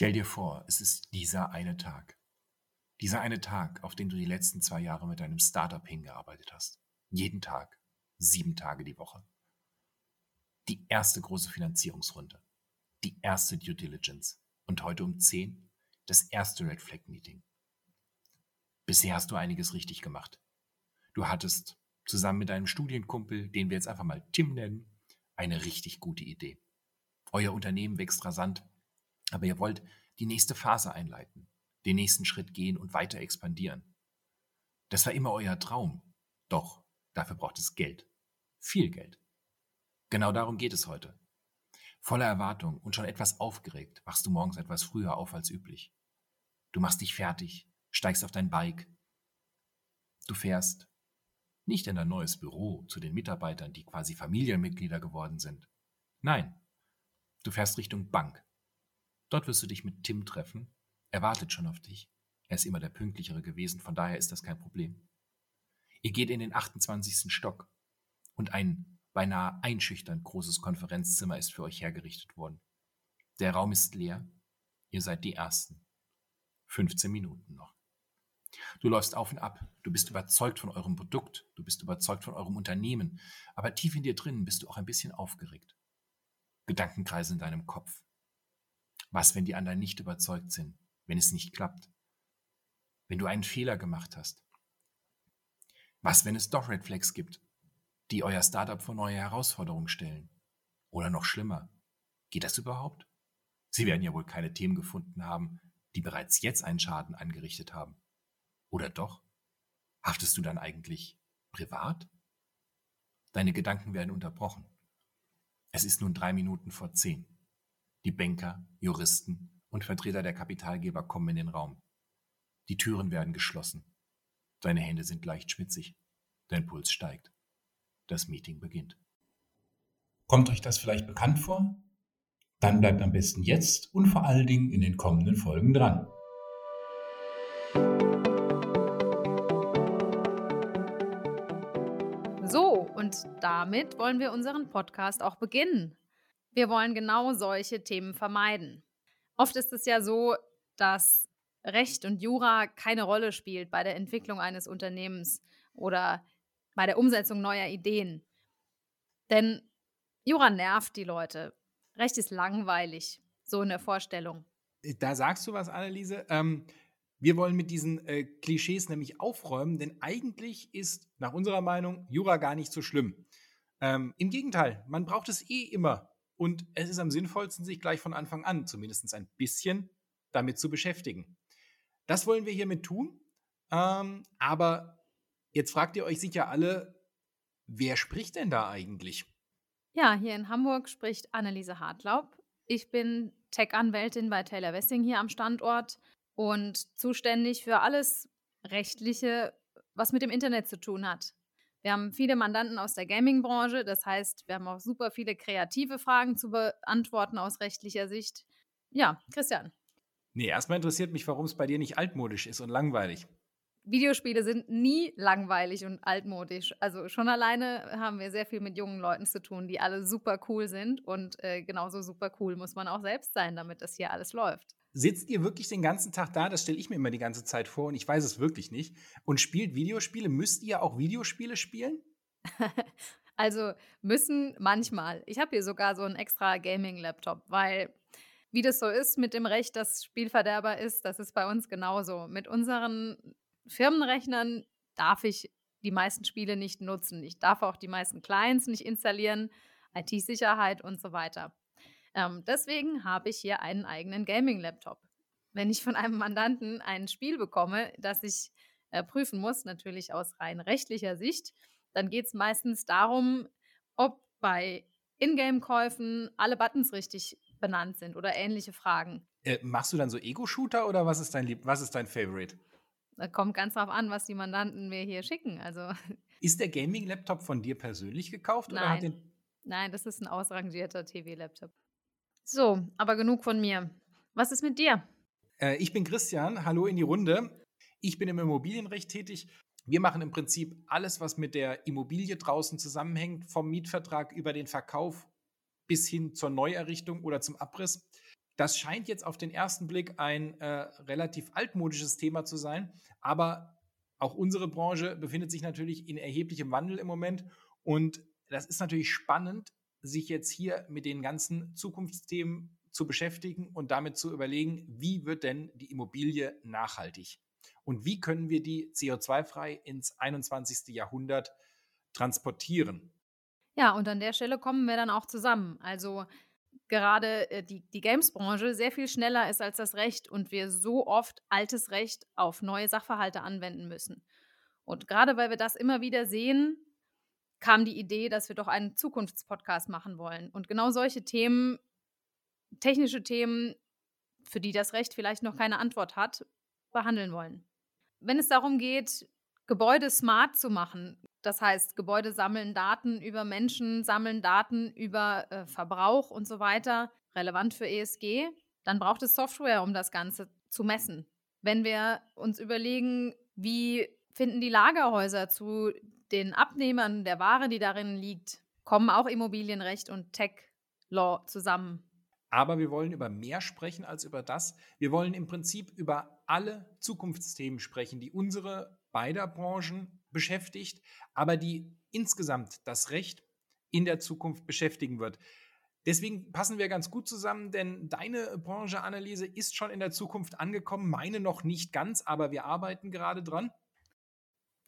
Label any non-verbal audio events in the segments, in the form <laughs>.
Stell dir vor, es ist dieser eine Tag. Dieser eine Tag, auf den du die letzten zwei Jahre mit deinem Startup hingearbeitet hast. Jeden Tag, sieben Tage die Woche. Die erste große Finanzierungsrunde. Die erste Due Diligence. Und heute um zehn das erste Red Flag Meeting. Bisher hast du einiges richtig gemacht. Du hattest zusammen mit deinem Studienkumpel, den wir jetzt einfach mal Tim nennen, eine richtig gute Idee. Euer Unternehmen wächst rasant aber ihr wollt die nächste Phase einleiten, den nächsten Schritt gehen und weiter expandieren. Das war immer euer Traum. Doch dafür braucht es Geld. Viel Geld. Genau darum geht es heute. Voller Erwartung und schon etwas aufgeregt wachst du morgens etwas früher auf als üblich. Du machst dich fertig, steigst auf dein Bike. Du fährst nicht in dein neues Büro zu den Mitarbeitern, die quasi Familienmitglieder geworden sind. Nein, du fährst Richtung Bank, Dort wirst du dich mit Tim treffen. Er wartet schon auf dich. Er ist immer der Pünktlichere gewesen, von daher ist das kein Problem. Ihr geht in den 28. Stock und ein beinahe einschüchternd großes Konferenzzimmer ist für euch hergerichtet worden. Der Raum ist leer. Ihr seid die Ersten. 15 Minuten noch. Du läufst auf und ab. Du bist überzeugt von eurem Produkt. Du bist überzeugt von eurem Unternehmen. Aber tief in dir drinnen bist du auch ein bisschen aufgeregt. Gedanken kreisen in deinem Kopf. Was, wenn die anderen nicht überzeugt sind, wenn es nicht klappt? Wenn du einen Fehler gemacht hast? Was, wenn es doch Red Flags gibt, die euer Startup vor neue Herausforderungen stellen? Oder noch schlimmer, geht das überhaupt? Sie werden ja wohl keine Themen gefunden haben, die bereits jetzt einen Schaden angerichtet haben. Oder doch? Haftest du dann eigentlich privat? Deine Gedanken werden unterbrochen. Es ist nun drei Minuten vor zehn. Die Banker, Juristen und Vertreter der Kapitalgeber kommen in den Raum. Die Türen werden geschlossen. Deine Hände sind leicht schwitzig. Dein Puls steigt. Das Meeting beginnt. Kommt euch das vielleicht bekannt vor? Dann bleibt am besten jetzt und vor allen Dingen in den kommenden Folgen dran. So, und damit wollen wir unseren Podcast auch beginnen. Wir wollen genau solche Themen vermeiden. Oft ist es ja so, dass Recht und Jura keine Rolle spielt bei der Entwicklung eines Unternehmens oder bei der Umsetzung neuer Ideen. Denn Jura nervt die Leute. Recht ist langweilig, so in der Vorstellung. Da sagst du was, Anneliese. Ähm, wir wollen mit diesen äh, Klischees nämlich aufräumen, denn eigentlich ist nach unserer Meinung Jura gar nicht so schlimm. Ähm, Im Gegenteil, man braucht es eh immer und es ist am sinnvollsten, sich gleich von Anfang an zumindest ein bisschen damit zu beschäftigen. Das wollen wir hiermit tun. Ähm, aber jetzt fragt ihr euch sicher alle, wer spricht denn da eigentlich? Ja, hier in Hamburg spricht Anneliese Hartlaub. Ich bin Tech-Anwältin bei Taylor Wessing hier am Standort und zuständig für alles Rechtliche, was mit dem Internet zu tun hat. Wir haben viele Mandanten aus der Gaming-Branche, das heißt, wir haben auch super viele kreative Fragen zu beantworten aus rechtlicher Sicht. Ja, Christian. Nee, erstmal interessiert mich, warum es bei dir nicht altmodisch ist und langweilig. Videospiele sind nie langweilig und altmodisch. Also schon alleine haben wir sehr viel mit jungen Leuten zu tun, die alle super cool sind. Und äh, genauso super cool muss man auch selbst sein, damit das hier alles läuft. Sitzt ihr wirklich den ganzen Tag da? Das stelle ich mir immer die ganze Zeit vor und ich weiß es wirklich nicht. Und spielt Videospiele? Müsst ihr auch Videospiele spielen? <laughs> also müssen manchmal. Ich habe hier sogar so einen extra Gaming-Laptop, weil wie das so ist mit dem Recht, das Spielverderber ist, das ist bei uns genauso. Mit unseren Firmenrechnern darf ich die meisten Spiele nicht nutzen. Ich darf auch die meisten Clients nicht installieren, IT-Sicherheit und so weiter. Ähm, deswegen habe ich hier einen eigenen Gaming-Laptop. Wenn ich von einem Mandanten ein Spiel bekomme, das ich äh, prüfen muss, natürlich aus rein rechtlicher Sicht, dann geht es meistens darum, ob bei Ingame-Käufen alle Buttons richtig benannt sind oder ähnliche Fragen. Äh, machst du dann so Ego-Shooter oder was ist dein Lieb was ist dein Favorite? kommt ganz drauf an, was die Mandanten mir hier schicken. Also ist der Gaming-Laptop von dir persönlich gekauft? Nein. Nein, das ist ein ausrangierter TV-Laptop. So, aber genug von mir. Was ist mit dir? Äh, ich bin Christian. Hallo in die Runde. Ich bin im Immobilienrecht tätig. Wir machen im Prinzip alles, was mit der Immobilie draußen zusammenhängt, vom Mietvertrag über den Verkauf bis hin zur Neuerrichtung oder zum Abriss. Das scheint jetzt auf den ersten Blick ein äh, relativ altmodisches Thema zu sein, aber auch unsere Branche befindet sich natürlich in erheblichem Wandel im Moment und das ist natürlich spannend, sich jetzt hier mit den ganzen Zukunftsthemen zu beschäftigen und damit zu überlegen, wie wird denn die Immobilie nachhaltig und wie können wir die CO2-frei ins 21. Jahrhundert transportieren. Ja, und an der Stelle kommen wir dann auch zusammen. Also gerade äh, die, die Games-Branche sehr viel schneller ist als das Recht und wir so oft altes Recht auf neue Sachverhalte anwenden müssen. Und gerade weil wir das immer wieder sehen, kam die Idee, dass wir doch einen Zukunftspodcast machen wollen. Und genau solche Themen, technische Themen, für die das Recht vielleicht noch keine Antwort hat, behandeln wollen. Wenn es darum geht, Gebäude smart zu machen, das heißt, Gebäude sammeln Daten über Menschen, sammeln Daten über äh, Verbrauch und so weiter, relevant für ESG, dann braucht es Software, um das Ganze zu messen. Wenn wir uns überlegen, wie finden die Lagerhäuser zu den Abnehmern der Ware, die darin liegt, kommen auch Immobilienrecht und Tech Law zusammen. Aber wir wollen über mehr sprechen als über das. Wir wollen im Prinzip über alle Zukunftsthemen sprechen, die unsere beider Branchen beschäftigt, aber die insgesamt das Recht in der Zukunft beschäftigen wird. Deswegen passen wir ganz gut zusammen, denn deine Branche, Anneliese, ist schon in der Zukunft angekommen, meine noch nicht ganz, aber wir arbeiten gerade dran.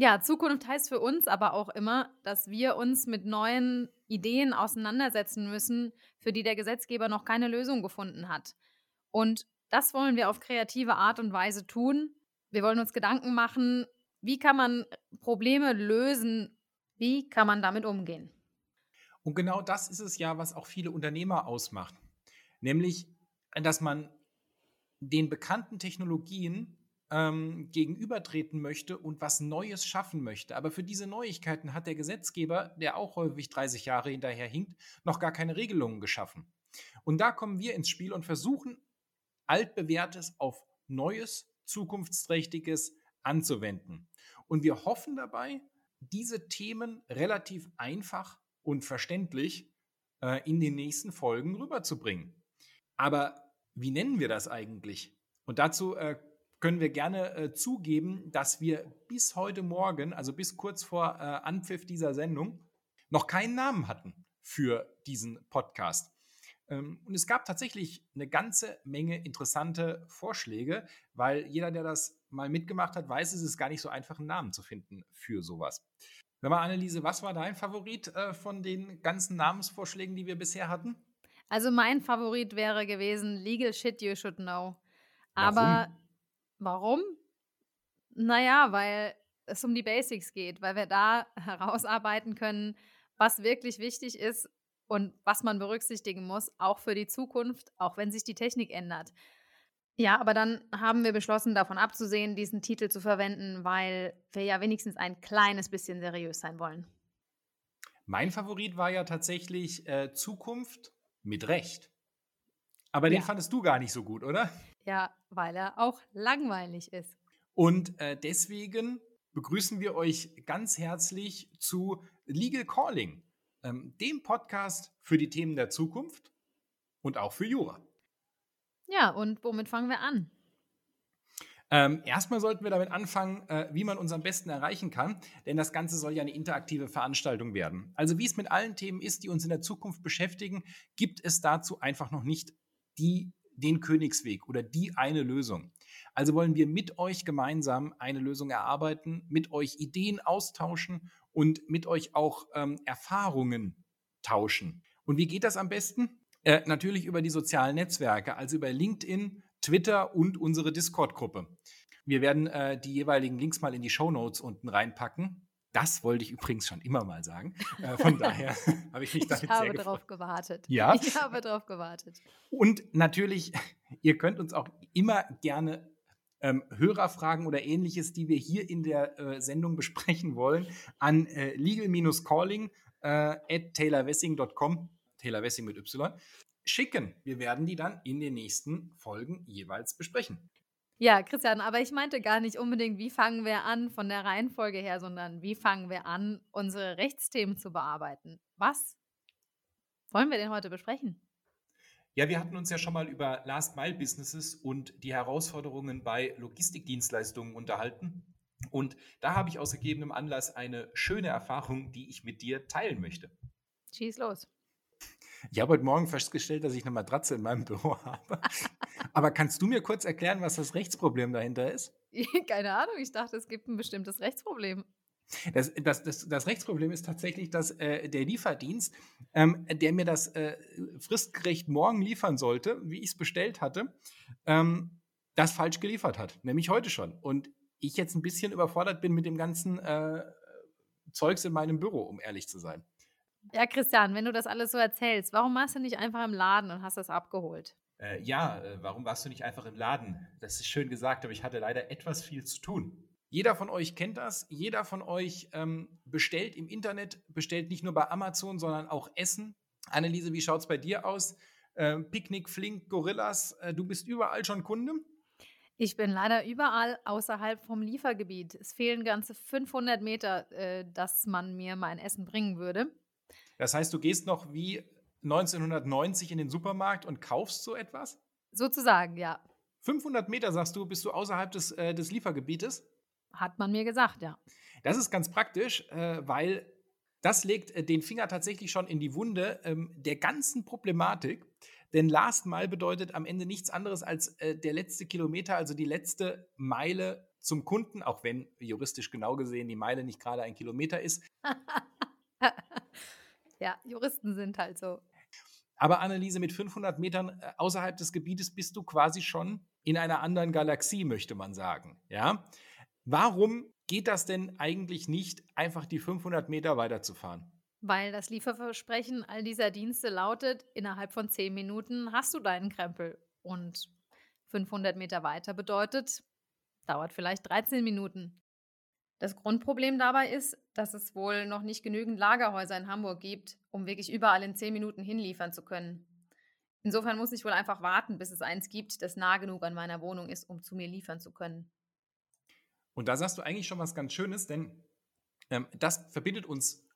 Ja, Zukunft heißt für uns aber auch immer, dass wir uns mit neuen Ideen auseinandersetzen müssen, für die der Gesetzgeber noch keine Lösung gefunden hat. Und das wollen wir auf kreative Art und Weise tun. Wir wollen uns Gedanken machen, wie kann man Probleme lösen, wie kann man damit umgehen. Und genau das ist es ja, was auch viele Unternehmer ausmacht. Nämlich, dass man den bekannten Technologien ähm, gegenübertreten möchte und was Neues schaffen möchte. Aber für diese Neuigkeiten hat der Gesetzgeber, der auch häufig 30 Jahre hinterher hinkt, noch gar keine Regelungen geschaffen. Und da kommen wir ins Spiel und versuchen, altbewährtes auf Neues, zukunftsträchtiges anzuwenden. Und wir hoffen dabei, diese Themen relativ einfach und verständlich äh, in den nächsten Folgen rüberzubringen. Aber wie nennen wir das eigentlich? Und dazu äh, können wir gerne äh, zugeben, dass wir bis heute Morgen, also bis kurz vor äh, Anpfiff dieser Sendung, noch keinen Namen hatten für diesen Podcast. Ähm, und es gab tatsächlich eine ganze Menge interessante Vorschläge, weil jeder, der das mal mitgemacht hat, weiß, es ist gar nicht so einfach, einen Namen zu finden für sowas. Sag mal, Anneliese, was war dein Favorit äh, von den ganzen Namensvorschlägen, die wir bisher hatten? Also mein Favorit wäre gewesen Legal Shit You Should Know. Aber Warum? Warum? Naja, weil es um die Basics geht, weil wir da <laughs> herausarbeiten können, was wirklich wichtig ist und was man berücksichtigen muss, auch für die Zukunft, auch wenn sich die Technik ändert. Ja, aber dann haben wir beschlossen, davon abzusehen, diesen Titel zu verwenden, weil wir ja wenigstens ein kleines bisschen seriös sein wollen. Mein Favorit war ja tatsächlich äh, Zukunft mit Recht. Aber den ja. fandest du gar nicht so gut, oder? Ja, weil er auch langweilig ist. Und äh, deswegen begrüßen wir euch ganz herzlich zu Legal Calling, ähm, dem Podcast für die Themen der Zukunft und auch für Jura. Ja, und womit fangen wir an? Ähm, erstmal sollten wir damit anfangen, äh, wie man uns am besten erreichen kann, denn das Ganze soll ja eine interaktive Veranstaltung werden. Also wie es mit allen Themen ist, die uns in der Zukunft beschäftigen, gibt es dazu einfach noch nicht die den Königsweg oder die eine Lösung. Also wollen wir mit euch gemeinsam eine Lösung erarbeiten, mit euch Ideen austauschen und mit euch auch ähm, Erfahrungen tauschen. Und wie geht das am besten? Äh, natürlich über die sozialen Netzwerke, also über LinkedIn, Twitter und unsere Discord-Gruppe. Wir werden äh, die jeweiligen Links mal in die Show Notes unten reinpacken. Das wollte ich übrigens schon immer mal sagen. Äh, von <laughs> daher habe ich mich damit <laughs> ich habe darauf gewartet. Ja. Ich habe darauf gewartet. Und natürlich, <laughs> ihr könnt uns auch immer gerne ähm, Hörerfragen oder ähnliches, die wir hier in der äh, Sendung besprechen wollen, an äh, legal-calling äh, at taylorwessing.com, Taylor Wessing mit Y, schicken. Wir werden die dann in den nächsten Folgen jeweils besprechen. Ja, Christian, aber ich meinte gar nicht unbedingt, wie fangen wir an von der Reihenfolge her, sondern wie fangen wir an, unsere Rechtsthemen zu bearbeiten. Was wollen wir denn heute besprechen? Ja, wir hatten uns ja schon mal über Last-Mile-Businesses und die Herausforderungen bei Logistikdienstleistungen unterhalten. Und da habe ich aus gegebenem Anlass eine schöne Erfahrung, die ich mit dir teilen möchte. Schieß los. Ich habe heute Morgen festgestellt, dass ich eine Matratze in meinem <laughs> Büro habe. Aber kannst du mir kurz erklären, was das Rechtsproblem dahinter ist? <laughs> Keine Ahnung, ich dachte, es gibt ein bestimmtes Rechtsproblem. Das, das, das, das Rechtsproblem ist tatsächlich, dass äh, der Lieferdienst, ähm, der mir das äh, fristgerecht morgen liefern sollte, wie ich es bestellt hatte, ähm, das falsch geliefert hat. Nämlich heute schon. Und ich jetzt ein bisschen überfordert bin mit dem ganzen äh, Zeugs in meinem Büro, um ehrlich zu sein. Ja, Christian, wenn du das alles so erzählst, warum warst du nicht einfach im Laden und hast das abgeholt? Äh, ja, äh, warum warst du nicht einfach im Laden? Das ist schön gesagt, aber ich hatte leider etwas viel zu tun. Jeder von euch kennt das. Jeder von euch ähm, bestellt im Internet, bestellt nicht nur bei Amazon, sondern auch Essen. Anneliese, wie schaut es bei dir aus? Äh, Picknick, Flink, Gorillas, äh, du bist überall schon Kunde? Ich bin leider überall außerhalb vom Liefergebiet. Es fehlen ganze 500 Meter, äh, dass man mir mein Essen bringen würde. Das heißt, du gehst noch wie 1990 in den Supermarkt und kaufst so etwas? Sozusagen, ja. 500 Meter, sagst du, bist du außerhalb des, äh, des Liefergebietes? Hat man mir gesagt, ja. Das ist ganz praktisch, äh, weil das legt äh, den Finger tatsächlich schon in die Wunde ähm, der ganzen Problematik. Denn Last Mile bedeutet am Ende nichts anderes als äh, der letzte Kilometer, also die letzte Meile zum Kunden, auch wenn juristisch genau gesehen die Meile nicht gerade ein Kilometer ist. <laughs> ja, Juristen sind halt so. Aber Anneliese, mit 500 Metern äh, außerhalb des Gebietes bist du quasi schon in einer anderen Galaxie, möchte man sagen. Ja? Warum geht das denn eigentlich nicht, einfach die 500 Meter weiterzufahren? Weil das Lieferversprechen all dieser Dienste lautet, innerhalb von 10 Minuten hast du deinen Krempel. Und 500 Meter weiter bedeutet, dauert vielleicht 13 Minuten. Das Grundproblem dabei ist, dass es wohl noch nicht genügend Lagerhäuser in Hamburg gibt, um wirklich überall in 10 Minuten hinliefern zu können. Insofern muss ich wohl einfach warten, bis es eins gibt, das nah genug an meiner Wohnung ist, um zu mir liefern zu können. Und da sagst du eigentlich schon was ganz Schönes, denn ähm, das verbindet uns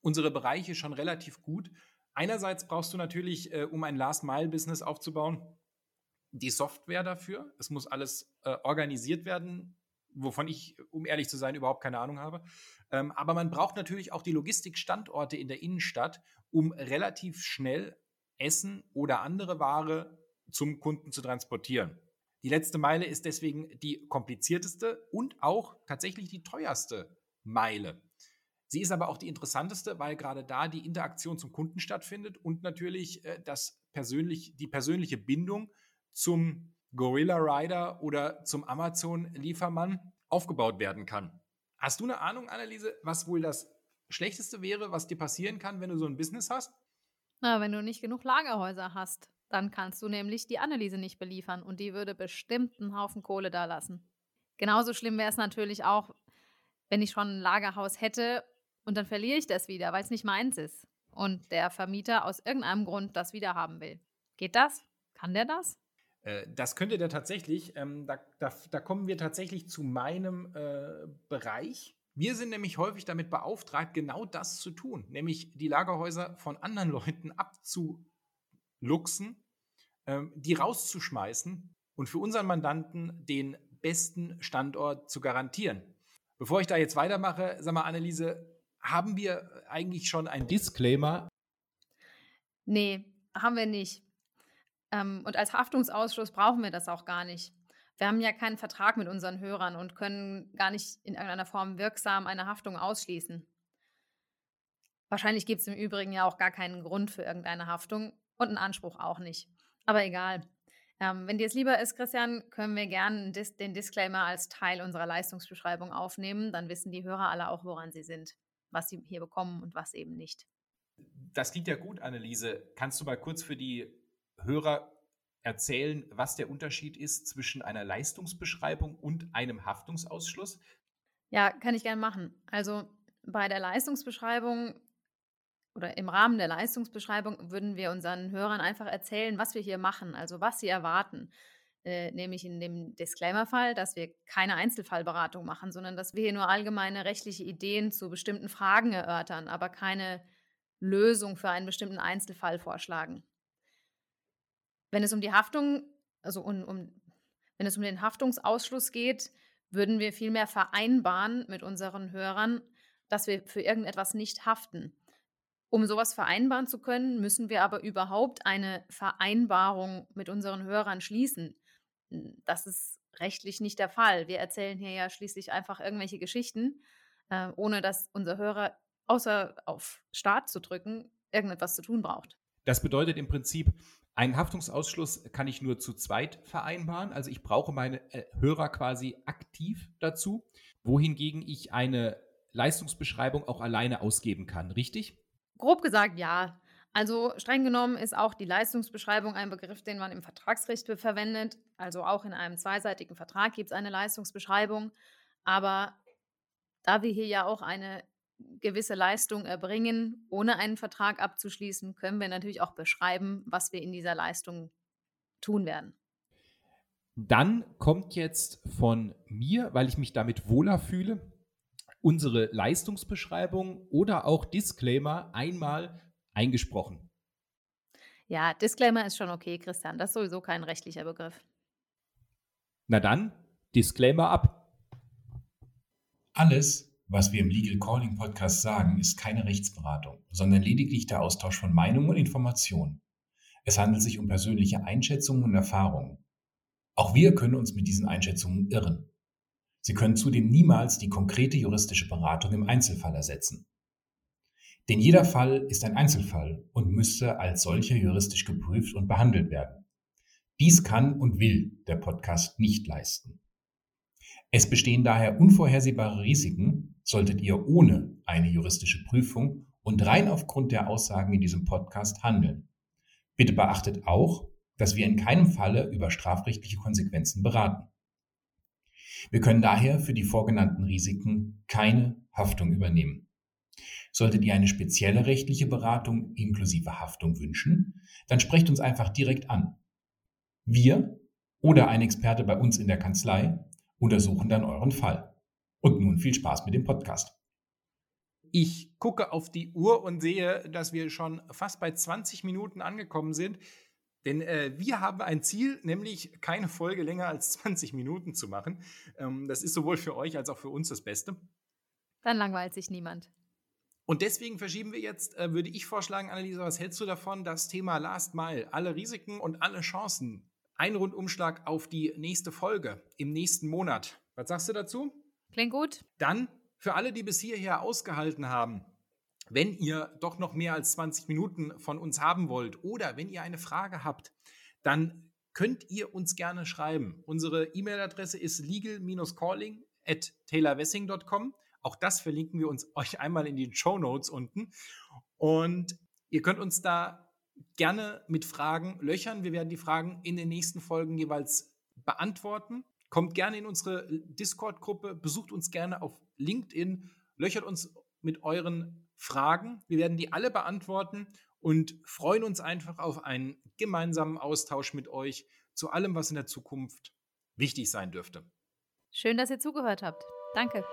unsere Bereiche schon relativ gut. Einerseits brauchst du natürlich, äh, um ein Last-Mile-Business aufzubauen, die Software dafür. Es muss alles äh, organisiert werden, wovon ich, um ehrlich zu sein, überhaupt keine Ahnung habe. Ähm, aber man braucht natürlich auch die Logistikstandorte in der Innenstadt, um relativ schnell Essen oder andere Ware zum Kunden zu transportieren. Die letzte Meile ist deswegen die komplizierteste und auch tatsächlich die teuerste Meile. Sie ist aber auch die interessanteste, weil gerade da die Interaktion zum Kunden stattfindet und natürlich äh, das persönlich, die persönliche Bindung zum Gorilla Rider oder zum Amazon-Liefermann aufgebaut werden kann. Hast du eine Ahnung, Anneliese, was wohl das Schlechteste wäre, was dir passieren kann, wenn du so ein Business hast? Na, wenn du nicht genug Lagerhäuser hast. Dann kannst du nämlich die Anneliese nicht beliefern und die würde bestimmt einen Haufen Kohle da lassen. Genauso schlimm wäre es natürlich auch, wenn ich schon ein Lagerhaus hätte und dann verliere ich das wieder, weil es nicht meins ist und der Vermieter aus irgendeinem Grund das wieder haben will. Geht das? Kann der das? Äh, das könnte der tatsächlich. Ähm, da, da, da, kommen wir tatsächlich zu meinem äh, Bereich. Wir sind nämlich häufig damit beauftragt, genau das zu tun, nämlich die Lagerhäuser von anderen <laughs> Leuten abzu, luxen, ähm, die rauszuschmeißen und für unseren Mandanten den besten Standort zu garantieren. Bevor ich da jetzt weitermache, sag mal, Anneliese, haben wir eigentlich schon ein Disclaimer? Nee, haben wir nicht. Ähm, und als Haftungsausschluss brauchen wir das auch gar nicht. Wir haben ja keinen Vertrag mit unseren Hörern und können gar nicht in irgendeiner Form wirksam eine Haftung ausschließen. Wahrscheinlich gibt es im Übrigen ja auch gar keinen Grund für irgendeine Haftung. Und einen Anspruch auch nicht. Aber egal. Ähm, wenn dir es lieber ist, Christian, können wir gerne Dis den Disclaimer als Teil unserer Leistungsbeschreibung aufnehmen. Dann wissen die Hörer alle auch, woran sie sind, was sie hier bekommen und was eben nicht. Das klingt ja gut, Anneliese. Kannst du mal kurz für die Hörer erzählen, was der Unterschied ist zwischen einer Leistungsbeschreibung und einem Haftungsausschluss? Ja, kann ich gerne machen. Also bei der Leistungsbeschreibung oder im Rahmen der Leistungsbeschreibung würden wir unseren Hörern einfach erzählen, was wir hier machen, also was sie erwarten. Äh, nämlich in dem Disclaimer-Fall, dass wir keine Einzelfallberatung machen, sondern dass wir hier nur allgemeine rechtliche Ideen zu bestimmten Fragen erörtern, aber keine Lösung für einen bestimmten Einzelfall vorschlagen. Wenn es um die Haftung, also um, um, wenn es um den Haftungsausschluss geht, würden wir vielmehr vereinbaren mit unseren Hörern, dass wir für irgendetwas nicht haften. Um sowas vereinbaren zu können, müssen wir aber überhaupt eine Vereinbarung mit unseren Hörern schließen. Das ist rechtlich nicht der Fall. Wir erzählen hier ja schließlich einfach irgendwelche Geschichten, äh, ohne dass unser Hörer, außer auf Start zu drücken, irgendetwas zu tun braucht. Das bedeutet im Prinzip, einen Haftungsausschluss kann ich nur zu zweit vereinbaren. Also ich brauche meine äh, Hörer quasi aktiv dazu, wohingegen ich eine Leistungsbeschreibung auch alleine ausgeben kann, richtig? Grob gesagt ja. Also streng genommen ist auch die Leistungsbeschreibung ein Begriff, den man im Vertragsrecht verwendet. Also auch in einem zweiseitigen Vertrag gibt es eine Leistungsbeschreibung. Aber da wir hier ja auch eine gewisse Leistung erbringen, ohne einen Vertrag abzuschließen, können wir natürlich auch beschreiben, was wir in dieser Leistung tun werden. Dann kommt jetzt von mir, weil ich mich damit wohler fühle, unsere Leistungsbeschreibung oder auch Disclaimer einmal eingesprochen. Ja, Disclaimer ist schon okay, Christian. Das ist sowieso kein rechtlicher Begriff. Na dann, Disclaimer ab. Alles, was wir im Legal Calling Podcast sagen, ist keine Rechtsberatung, sondern lediglich der Austausch von Meinungen und Informationen. Es handelt sich um persönliche Einschätzungen und Erfahrungen. Auch wir können uns mit diesen Einschätzungen irren. Sie können zudem niemals die konkrete juristische Beratung im Einzelfall ersetzen. Denn jeder Fall ist ein Einzelfall und müsste als solcher juristisch geprüft und behandelt werden. Dies kann und will der Podcast nicht leisten. Es bestehen daher unvorhersehbare Risiken, solltet ihr ohne eine juristische Prüfung und rein aufgrund der Aussagen in diesem Podcast handeln. Bitte beachtet auch, dass wir in keinem Falle über strafrechtliche Konsequenzen beraten. Wir können daher für die vorgenannten Risiken keine Haftung übernehmen. Solltet ihr eine spezielle rechtliche Beratung inklusive Haftung wünschen, dann sprecht uns einfach direkt an. Wir oder ein Experte bei uns in der Kanzlei untersuchen dann euren Fall. Und nun viel Spaß mit dem Podcast. Ich gucke auf die Uhr und sehe, dass wir schon fast bei 20 Minuten angekommen sind. Denn äh, wir haben ein Ziel, nämlich keine Folge länger als 20 Minuten zu machen. Ähm, das ist sowohl für euch als auch für uns das Beste. Dann langweilt sich niemand. Und deswegen verschieben wir jetzt, äh, würde ich vorschlagen, Annalisa, was hältst du davon, das Thema Last Mile, alle Risiken und alle Chancen, ein Rundumschlag auf die nächste Folge im nächsten Monat. Was sagst du dazu? Klingt gut. Dann für alle, die bis hierher ausgehalten haben, wenn ihr doch noch mehr als 20 Minuten von uns haben wollt oder wenn ihr eine Frage habt, dann könnt ihr uns gerne schreiben. Unsere E-Mail-Adresse ist legal-calling at taylorwessing.com. Auch das verlinken wir uns euch einmal in den Show Notes unten. Und ihr könnt uns da gerne mit Fragen löchern. Wir werden die Fragen in den nächsten Folgen jeweils beantworten. Kommt gerne in unsere Discord-Gruppe, besucht uns gerne auf LinkedIn, löchert uns mit euren Fragen. Wir werden die alle beantworten und freuen uns einfach auf einen gemeinsamen Austausch mit euch zu allem, was in der Zukunft wichtig sein dürfte. Schön, dass ihr zugehört habt. Danke.